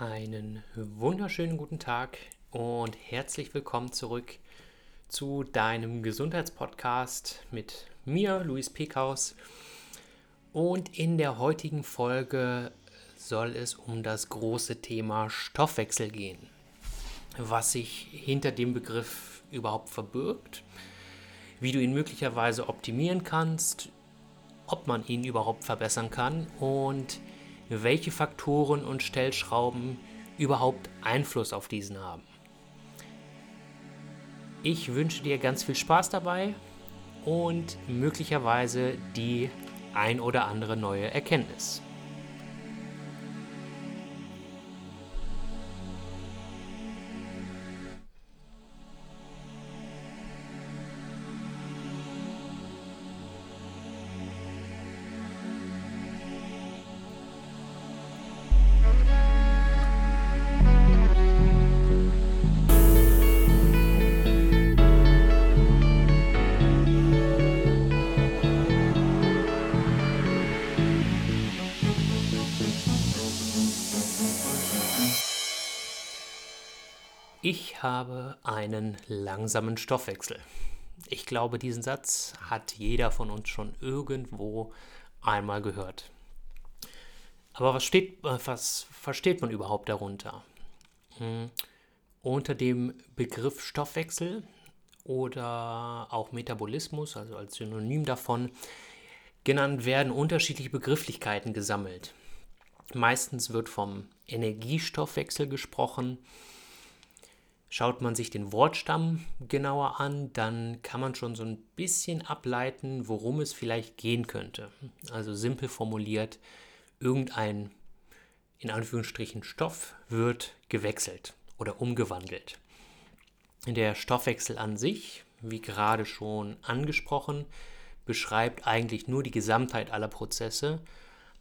Einen wunderschönen guten Tag und herzlich willkommen zurück zu deinem Gesundheitspodcast mit mir, Luis Pekaus. Und in der heutigen Folge soll es um das große Thema Stoffwechsel gehen. Was sich hinter dem Begriff überhaupt verbirgt, wie du ihn möglicherweise optimieren kannst, ob man ihn überhaupt verbessern kann und welche Faktoren und Stellschrauben überhaupt Einfluss auf diesen haben. Ich wünsche dir ganz viel Spaß dabei und möglicherweise die ein oder andere neue Erkenntnis. Ich habe einen langsamen Stoffwechsel. Ich glaube, diesen Satz hat jeder von uns schon irgendwo einmal gehört. Aber was, steht, äh, was versteht man überhaupt darunter? Hm. Unter dem Begriff Stoffwechsel oder auch Metabolismus, also als Synonym davon, genannt werden unterschiedliche Begrifflichkeiten gesammelt. Meistens wird vom Energiestoffwechsel gesprochen, Schaut man sich den Wortstamm genauer an, dann kann man schon so ein bisschen ableiten, worum es vielleicht gehen könnte. Also simpel formuliert, irgendein in Anführungsstrichen Stoff wird gewechselt oder umgewandelt. Der Stoffwechsel an sich, wie gerade schon angesprochen, beschreibt eigentlich nur die Gesamtheit aller Prozesse,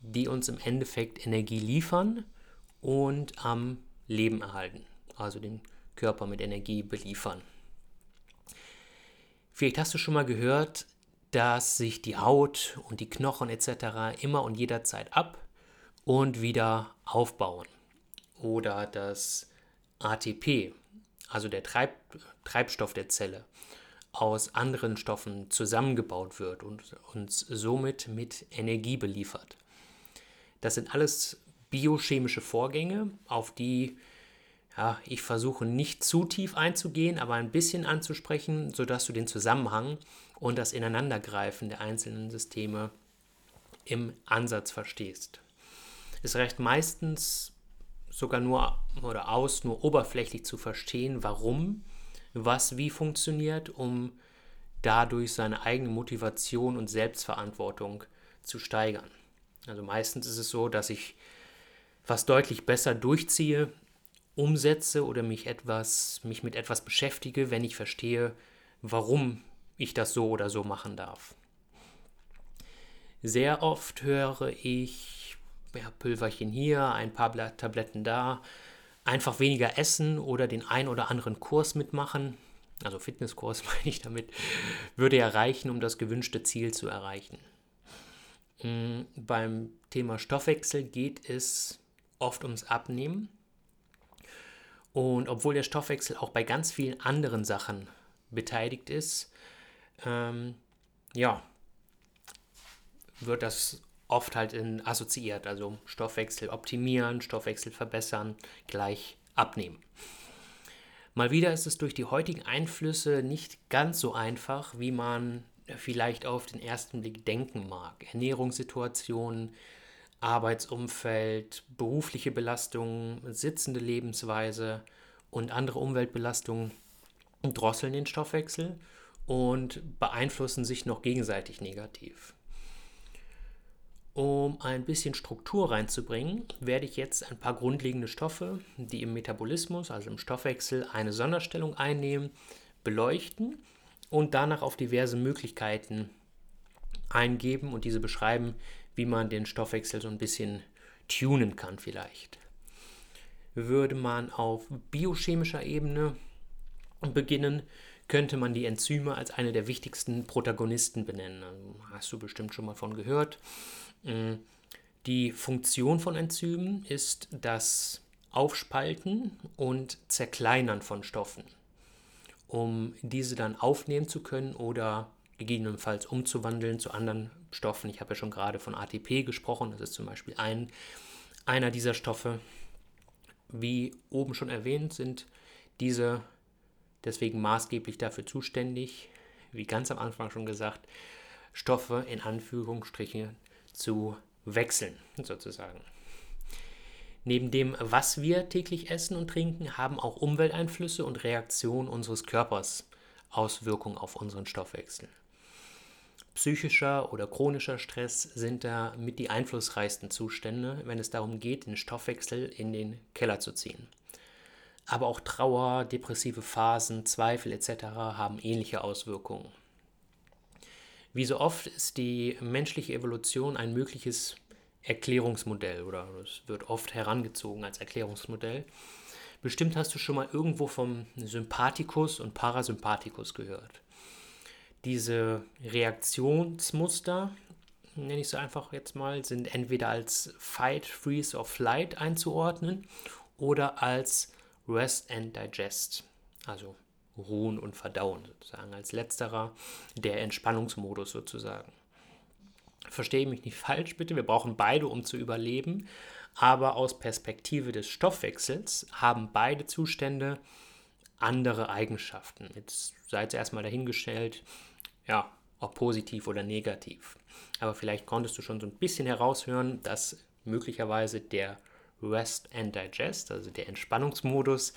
die uns im Endeffekt Energie liefern und am Leben erhalten, also den Körper mit Energie beliefern. Vielleicht hast du schon mal gehört, dass sich die Haut und die Knochen etc. immer und jederzeit ab und wieder aufbauen. Oder dass ATP, also der Treib Treibstoff der Zelle, aus anderen Stoffen zusammengebaut wird und uns somit mit Energie beliefert. Das sind alles biochemische Vorgänge, auf die ja, ich versuche nicht zu tief einzugehen, aber ein bisschen anzusprechen, sodass du den Zusammenhang und das Ineinandergreifen der einzelnen Systeme im Ansatz verstehst. Es reicht meistens sogar nur oder aus, nur oberflächlich zu verstehen, warum was wie funktioniert, um dadurch seine eigene Motivation und Selbstverantwortung zu steigern. Also meistens ist es so, dass ich was deutlich besser durchziehe, umsetze oder mich etwas, mich mit etwas beschäftige, wenn ich verstehe, warum ich das so oder so machen darf. Sehr oft höre ich ja, Pülverchen hier, ein paar Tabletten da, einfach weniger essen oder den ein oder anderen Kurs mitmachen, also Fitnesskurs meine ich damit, würde ja reichen, um das gewünschte Ziel zu erreichen. Mm, beim Thema Stoffwechsel geht es oft ums Abnehmen und obwohl der Stoffwechsel auch bei ganz vielen anderen Sachen beteiligt ist, ähm, ja, wird das oft halt in, assoziiert. Also Stoffwechsel optimieren, Stoffwechsel verbessern, gleich abnehmen. Mal wieder ist es durch die heutigen Einflüsse nicht ganz so einfach, wie man vielleicht auf den ersten Blick denken mag. Ernährungssituationen, Arbeitsumfeld, berufliche Belastungen, sitzende Lebensweise und andere Umweltbelastungen drosseln den Stoffwechsel und beeinflussen sich noch gegenseitig negativ. Um ein bisschen Struktur reinzubringen, werde ich jetzt ein paar grundlegende Stoffe, die im Metabolismus, also im Stoffwechsel, eine Sonderstellung einnehmen, beleuchten und danach auf diverse Möglichkeiten eingeben und diese beschreiben, wie man den Stoffwechsel so ein bisschen tunen kann vielleicht. Würde man auf biochemischer Ebene beginnen, könnte man die Enzyme als eine der wichtigsten Protagonisten benennen. Also hast du bestimmt schon mal von gehört. Mm, die Funktion von Enzymen ist das Aufspalten und Zerkleinern von Stoffen, um diese dann aufnehmen zu können oder gegebenenfalls umzuwandeln zu anderen Stoffen. Ich habe ja schon gerade von ATP gesprochen, das ist zum Beispiel ein, einer dieser Stoffe. Wie oben schon erwähnt, sind diese deswegen maßgeblich dafür zuständig, wie ganz am Anfang schon gesagt, Stoffe in Anführungsstrichen zu wechseln, sozusagen. Neben dem, was wir täglich essen und trinken, haben auch Umwelteinflüsse und Reaktionen unseres Körpers Auswirkungen auf unseren Stoffwechsel. Psychischer oder chronischer Stress sind da mit die einflussreichsten Zustände, wenn es darum geht, den Stoffwechsel in den Keller zu ziehen. Aber auch Trauer, depressive Phasen, Zweifel etc. haben ähnliche Auswirkungen. Wie so oft ist die menschliche Evolution ein mögliches Erklärungsmodell oder es wird oft herangezogen als Erklärungsmodell. Bestimmt hast du schon mal irgendwo vom Sympathikus und Parasympathikus gehört. Diese Reaktionsmuster, nenne ich sie einfach jetzt mal, sind entweder als Fight, Freeze or Flight einzuordnen oder als Rest and Digest, also Ruhen und Verdauen sozusagen. Als letzterer der Entspannungsmodus sozusagen. Verstehe mich nicht falsch, bitte. Wir brauchen beide, um zu überleben. Aber aus Perspektive des Stoffwechsels haben beide Zustände andere Eigenschaften. Jetzt seid ihr erstmal dahingestellt, ja, ob positiv oder negativ. Aber vielleicht konntest du schon so ein bisschen heraushören, dass möglicherweise der Rest and Digest, also der Entspannungsmodus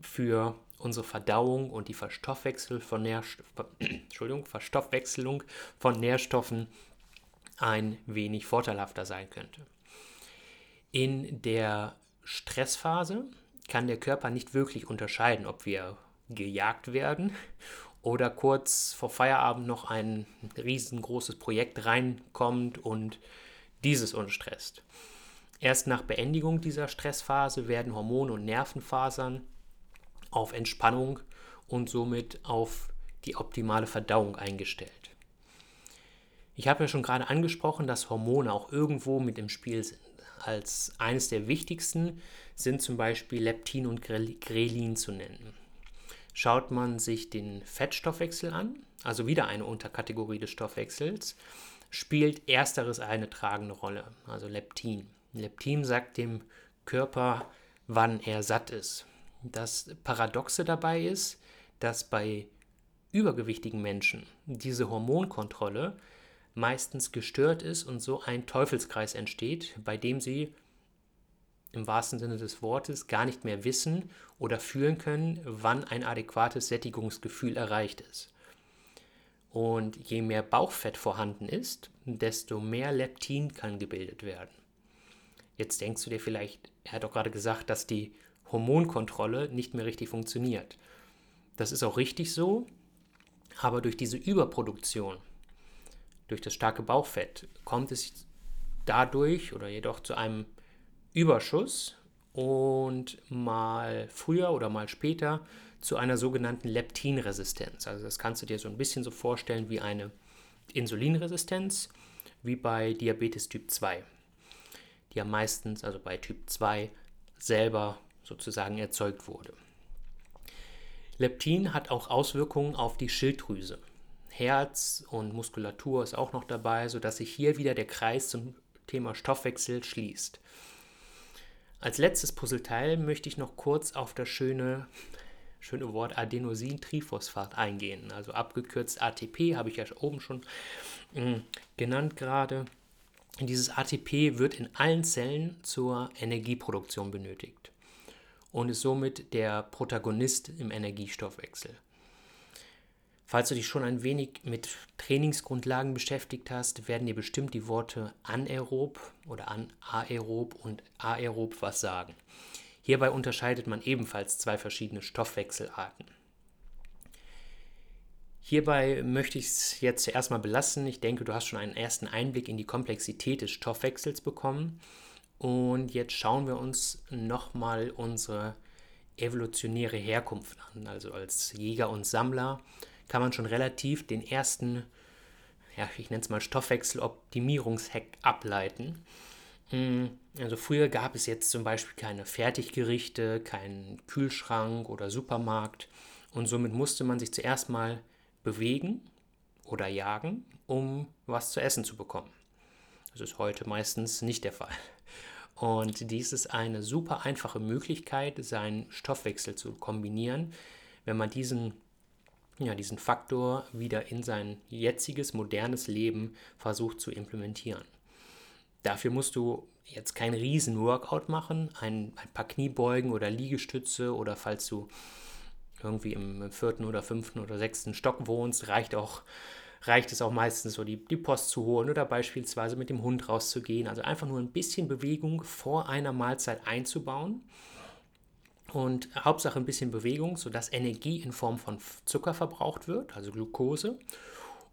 für unsere Verdauung und die Verstoffwechsel von Entschuldigung, Verstoffwechselung von Nährstoffen ein wenig vorteilhafter sein könnte. In der Stressphase kann der Körper nicht wirklich unterscheiden, ob wir gejagt werden oder kurz vor Feierabend noch ein riesengroßes Projekt reinkommt und dieses uns stresst. Erst nach Beendigung dieser Stressphase werden Hormone und Nervenfasern auf Entspannung und somit auf die optimale Verdauung eingestellt. Ich habe ja schon gerade angesprochen, dass Hormone auch irgendwo mit im Spiel sind. Als eines der wichtigsten sind zum Beispiel Leptin und Grelin zu nennen. Schaut man sich den Fettstoffwechsel an, also wieder eine Unterkategorie des Stoffwechsels, spielt ersteres eine tragende Rolle, also Leptin. Leptin sagt dem Körper, wann er satt ist. Das Paradoxe dabei ist, dass bei übergewichtigen Menschen diese Hormonkontrolle meistens gestört ist und so ein Teufelskreis entsteht, bei dem sie im wahrsten Sinne des Wortes gar nicht mehr wissen oder fühlen können, wann ein adäquates Sättigungsgefühl erreicht ist. Und je mehr Bauchfett vorhanden ist, desto mehr Leptin kann gebildet werden. Jetzt denkst du dir vielleicht, er hat doch gerade gesagt, dass die Hormonkontrolle nicht mehr richtig funktioniert. Das ist auch richtig so, aber durch diese Überproduktion durch das starke Bauchfett kommt es dadurch oder jedoch zu einem Überschuss und mal früher oder mal später zu einer sogenannten Leptinresistenz. Also das kannst du dir so ein bisschen so vorstellen wie eine Insulinresistenz, wie bei Diabetes Typ 2, die ja meistens, also bei Typ 2, selber sozusagen erzeugt wurde. Leptin hat auch Auswirkungen auf die Schilddrüse. Herz und Muskulatur ist auch noch dabei, sodass sich hier wieder der Kreis zum Thema Stoffwechsel schließt. Als letztes Puzzleteil möchte ich noch kurz auf das schöne, schöne Wort Adenosintriphosphat eingehen, also abgekürzt ATP, habe ich ja oben schon mm, genannt gerade. Dieses ATP wird in allen Zellen zur Energieproduktion benötigt und ist somit der Protagonist im Energiestoffwechsel. Falls du dich schon ein wenig mit Trainingsgrundlagen beschäftigt hast, werden dir bestimmt die Worte anaerob oder anaerob und aerob was sagen. Hierbei unterscheidet man ebenfalls zwei verschiedene Stoffwechselarten. Hierbei möchte ich es jetzt zuerst mal belassen. Ich denke, du hast schon einen ersten Einblick in die Komplexität des Stoffwechsels bekommen. Und jetzt schauen wir uns nochmal unsere evolutionäre Herkunft an. Also als Jäger und Sammler kann man schon relativ den ersten, ja, ich nenne es mal Stoffwechseloptimierungshack ableiten. Mm, also früher gab es jetzt zum Beispiel keine Fertiggerichte, keinen Kühlschrank oder Supermarkt und somit musste man sich zuerst mal bewegen oder jagen, um was zu essen zu bekommen. Das ist heute meistens nicht der Fall. Und dies ist eine super einfache Möglichkeit, seinen Stoffwechsel zu kombinieren, wenn man diesen, ja, diesen Faktor wieder in sein jetziges, modernes Leben versucht zu implementieren. Dafür musst du jetzt kein Riesen-Workout machen, ein, ein paar Kniebeugen oder Liegestütze oder falls du irgendwie im vierten oder fünften oder sechsten Stock wohnst, reicht auch reicht es auch meistens so, die, die Post zu holen oder beispielsweise mit dem Hund rauszugehen. Also einfach nur ein bisschen Bewegung vor einer Mahlzeit einzubauen. Und Hauptsache ein bisschen Bewegung, sodass Energie in Form von Zucker verbraucht wird, also Glucose.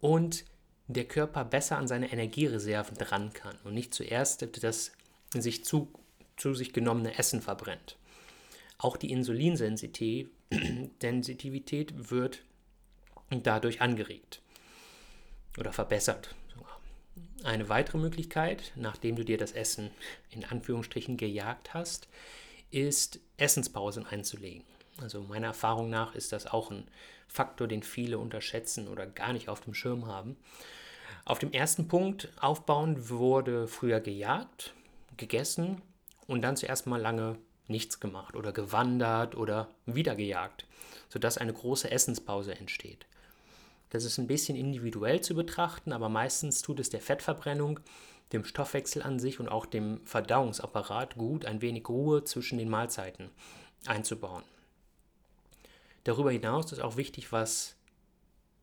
Und der Körper besser an seine Energiereserven dran kann und nicht zuerst das sich zu, zu sich genommene Essen verbrennt. Auch die Insulinsensitivität wird dadurch angeregt oder verbessert. Eine weitere Möglichkeit, nachdem du dir das Essen in Anführungsstrichen gejagt hast, ist Essenspausen einzulegen. Also meiner Erfahrung nach ist das auch ein Faktor, den viele unterschätzen oder gar nicht auf dem Schirm haben. Auf dem ersten Punkt aufbauen wurde früher gejagt, gegessen und dann zuerst mal lange nichts gemacht oder gewandert oder wieder gejagt, sodass eine große Essenspause entsteht. Das ist ein bisschen individuell zu betrachten, aber meistens tut es der Fettverbrennung, dem Stoffwechsel an sich und auch dem Verdauungsapparat gut, ein wenig Ruhe zwischen den Mahlzeiten einzubauen. Darüber hinaus ist auch wichtig, was,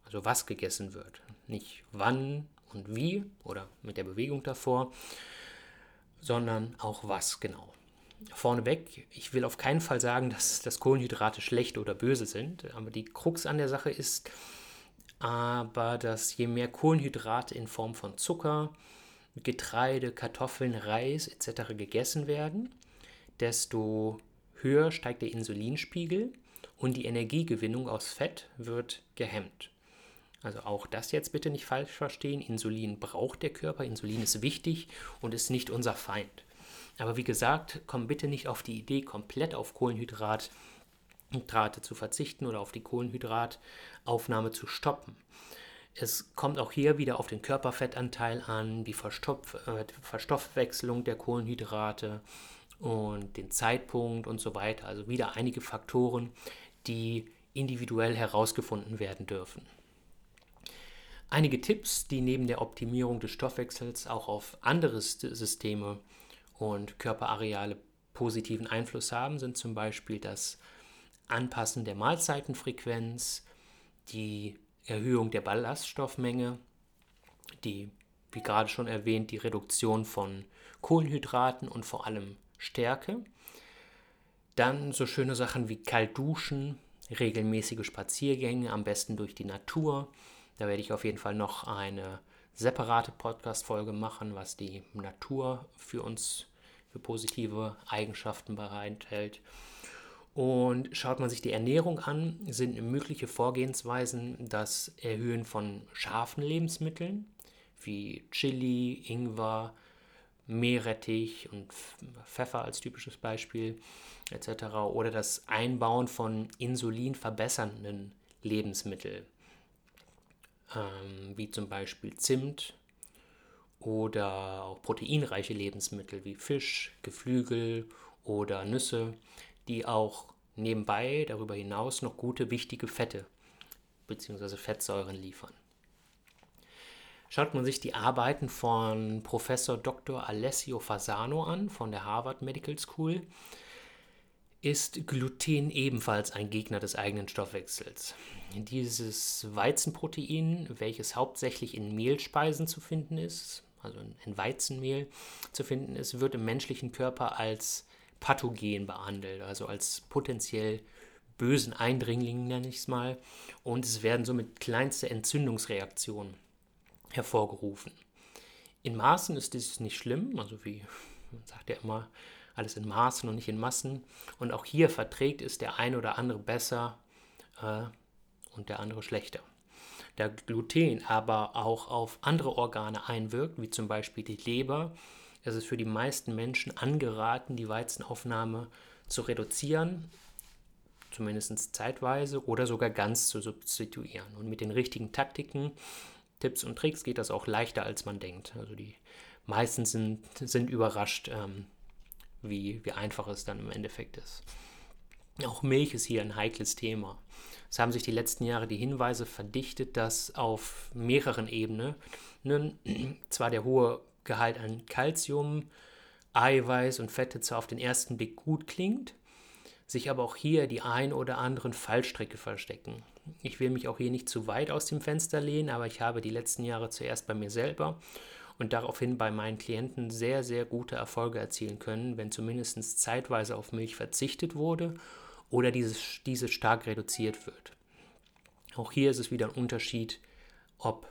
also was gegessen wird. Nicht wann und wie oder mit der Bewegung davor, sondern auch was genau. Vorneweg, ich will auf keinen Fall sagen, dass, dass Kohlenhydrate schlecht oder böse sind, aber die Krux an der Sache ist, aber dass je mehr Kohlenhydrate in Form von Zucker, Getreide, Kartoffeln, Reis etc. gegessen werden, desto höher steigt der Insulinspiegel und die Energiegewinnung aus Fett wird gehemmt. Also auch das jetzt bitte nicht falsch verstehen. Insulin braucht der Körper, Insulin ist wichtig und ist nicht unser Feind. Aber wie gesagt, komm bitte nicht auf die Idee, komplett auf Kohlenhydrat Hydrate zu verzichten oder auf die Kohlenhydrataufnahme zu stoppen. Es kommt auch hier wieder auf den Körperfettanteil an, die Verstopf äh, Verstoffwechselung der Kohlenhydrate und den Zeitpunkt und so weiter. Also wieder einige Faktoren, die individuell herausgefunden werden dürfen. Einige Tipps, die neben der Optimierung des Stoffwechsels auch auf andere Systeme und Körperareale positiven Einfluss haben, sind zum Beispiel das Anpassen der Mahlzeitenfrequenz, die Erhöhung der Ballaststoffmenge, die, wie gerade schon erwähnt, die Reduktion von Kohlenhydraten und vor allem Stärke. Dann so schöne Sachen wie kalt duschen, regelmäßige Spaziergänge, am besten durch die Natur. Da werde ich auf jeden Fall noch eine separate Podcast-Folge machen, was die Natur für uns für positive Eigenschaften bereithält. Und schaut man sich die Ernährung an, sind mögliche Vorgehensweisen das Erhöhen von scharfen Lebensmitteln wie Chili, Ingwer, Meerrettich und Pfeffer als typisches Beispiel etc. oder das Einbauen von insulinverbessernden Lebensmitteln, ähm, wie zum Beispiel Zimt oder auch proteinreiche Lebensmittel wie Fisch, Geflügel oder Nüsse die auch nebenbei darüber hinaus noch gute, wichtige Fette bzw. Fettsäuren liefern. Schaut man sich die Arbeiten von Professor Dr. Alessio Fasano an von der Harvard Medical School, ist Gluten ebenfalls ein Gegner des eigenen Stoffwechsels. Dieses Weizenprotein, welches hauptsächlich in Mehlspeisen zu finden ist, also in Weizenmehl zu finden ist, wird im menschlichen Körper als pathogen behandelt, also als potenziell bösen Eindringling nenne ich es mal. Und es werden somit kleinste Entzündungsreaktionen hervorgerufen. In Maßen ist dies nicht schlimm, also wie man sagt ja immer, alles in Maßen und nicht in Massen. Und auch hier verträgt es der eine oder andere besser äh, und der andere schlechter. Da Gluten aber auch auf andere Organe einwirkt, wie zum Beispiel die Leber, es ist für die meisten Menschen angeraten, die Weizenaufnahme zu reduzieren, zumindest zeitweise oder sogar ganz zu substituieren. Und mit den richtigen Taktiken, Tipps und Tricks geht das auch leichter, als man denkt. Also die meisten sind, sind überrascht, ähm, wie, wie einfach es dann im Endeffekt ist. Auch Milch ist hier ein heikles Thema. Es haben sich die letzten Jahre die Hinweise verdichtet, dass auf mehreren Ebenen zwar der hohe Gehalt an Kalzium, Eiweiß und Fette zwar auf den ersten Blick gut klingt, sich aber auch hier die ein oder anderen Fallstricke verstecken. Ich will mich auch hier nicht zu weit aus dem Fenster lehnen, aber ich habe die letzten Jahre zuerst bei mir selber und daraufhin bei meinen Klienten sehr, sehr gute Erfolge erzielen können, wenn zumindest zeitweise auf Milch verzichtet wurde oder dieses, diese stark reduziert wird. Auch hier ist es wieder ein Unterschied, ob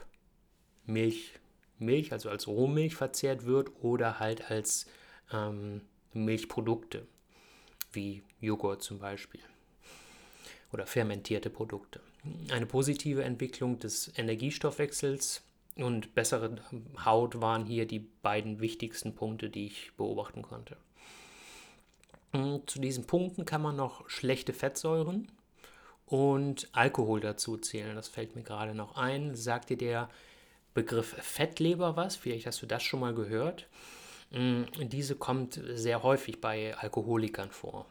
Milch, Milch, also als Rohmilch verzehrt wird oder halt als ähm, Milchprodukte, wie Joghurt zum Beispiel oder fermentierte Produkte. Eine positive Entwicklung des Energiestoffwechsels und bessere Haut waren hier die beiden wichtigsten Punkte, die ich beobachten konnte. Zu diesen Punkten kann man noch schlechte Fettsäuren und Alkohol dazu zählen. Das fällt mir gerade noch ein. Sagt dir der Begriff Fettleber was? Vielleicht hast du das schon mal gehört. Mm, diese kommt sehr häufig bei Alkoholikern vor.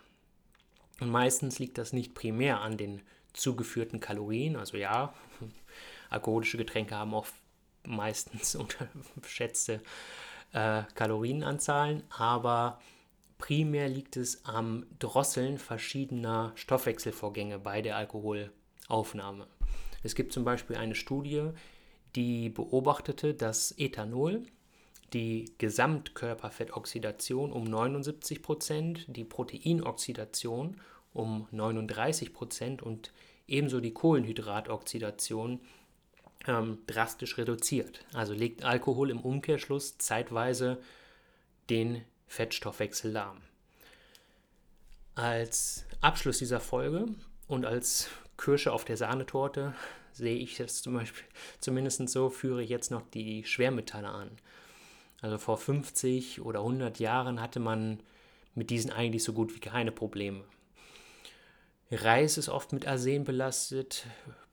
Und meistens liegt das nicht primär an den zugeführten Kalorien. Also ja, alkoholische Getränke haben auch meistens unterschätzte äh, Kalorienanzahlen, aber primär liegt es am Drosseln verschiedener Stoffwechselvorgänge bei der Alkoholaufnahme. Es gibt zum Beispiel eine Studie, die beobachtete, dass Ethanol die Gesamtkörperfettoxidation um 79 Prozent, die Proteinoxidation um 39 Prozent und ebenso die Kohlenhydratoxidation ähm, drastisch reduziert. Also legt Alkohol im Umkehrschluss zeitweise den Fettstoffwechsel lahm. Als Abschluss dieser Folge und als Kirsche auf der Sahnetorte sehe ich das zum Beispiel, zumindest so, führe ich jetzt noch die Schwermetalle an. Also vor 50 oder 100 Jahren hatte man mit diesen eigentlich so gut wie keine Probleme. Reis ist oft mit Arsen belastet,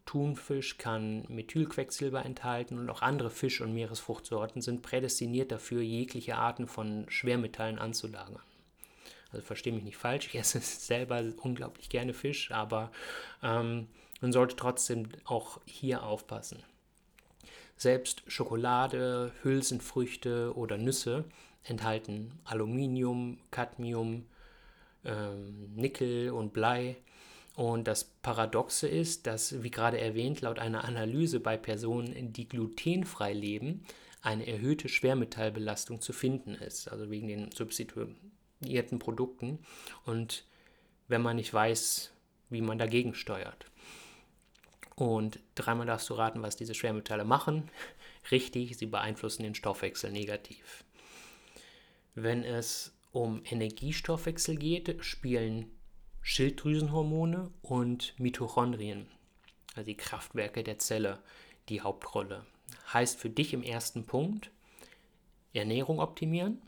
Thunfisch kann Methylquecksilber enthalten und auch andere Fisch- und Meeresfruchtsorten sind prädestiniert dafür, jegliche Arten von Schwermetallen anzulagern. Also verstehe mich nicht falsch, ich esse selber unglaublich gerne Fisch, aber ähm, man sollte trotzdem auch hier aufpassen. Selbst Schokolade, Hülsenfrüchte oder Nüsse enthalten Aluminium, Cadmium, ähm, Nickel und Blei. Und das Paradoxe ist, dass, wie gerade erwähnt, laut einer Analyse bei Personen, die glutenfrei leben, eine erhöhte Schwermetallbelastung zu finden ist, also wegen den substituierten Produkten. Und wenn man nicht weiß, wie man dagegen steuert. Und dreimal darfst du raten, was diese Schwermetalle machen. Richtig, sie beeinflussen den Stoffwechsel negativ. Wenn es um Energiestoffwechsel geht, spielen Schilddrüsenhormone und Mitochondrien, also die Kraftwerke der Zelle, die Hauptrolle. Heißt für dich im ersten Punkt Ernährung optimieren,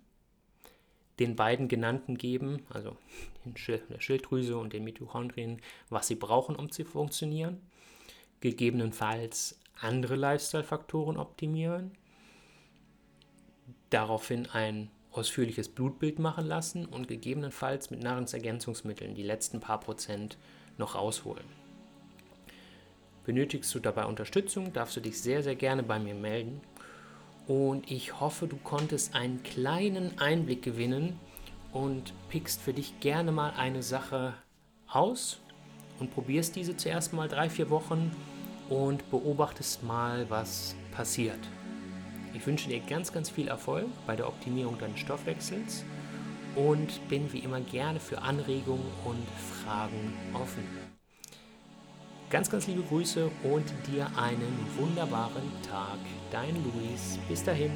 den beiden genannten geben, also der Schilddrüse und den Mitochondrien, was sie brauchen, um zu funktionieren, gegebenenfalls andere Lifestyle-Faktoren optimieren, daraufhin ein ausführliches Blutbild machen lassen und gegebenenfalls mit Nahrungsergänzungsmitteln die letzten paar Prozent noch rausholen. Benötigst du dabei Unterstützung, darfst du dich sehr, sehr gerne bei mir melden. Und ich hoffe, du konntest einen kleinen Einblick gewinnen und pickst für dich gerne mal eine Sache aus und probierst diese zuerst mal drei, vier Wochen und beobachtest mal, was passiert. Ich wünsche dir ganz, ganz viel Erfolg bei der Optimierung deines Stoffwechsels und bin wie immer gerne für Anregungen und Fragen offen. Ganz, ganz liebe Grüße und dir einen wunderbaren Tag. Dein Luis. Bis dahin.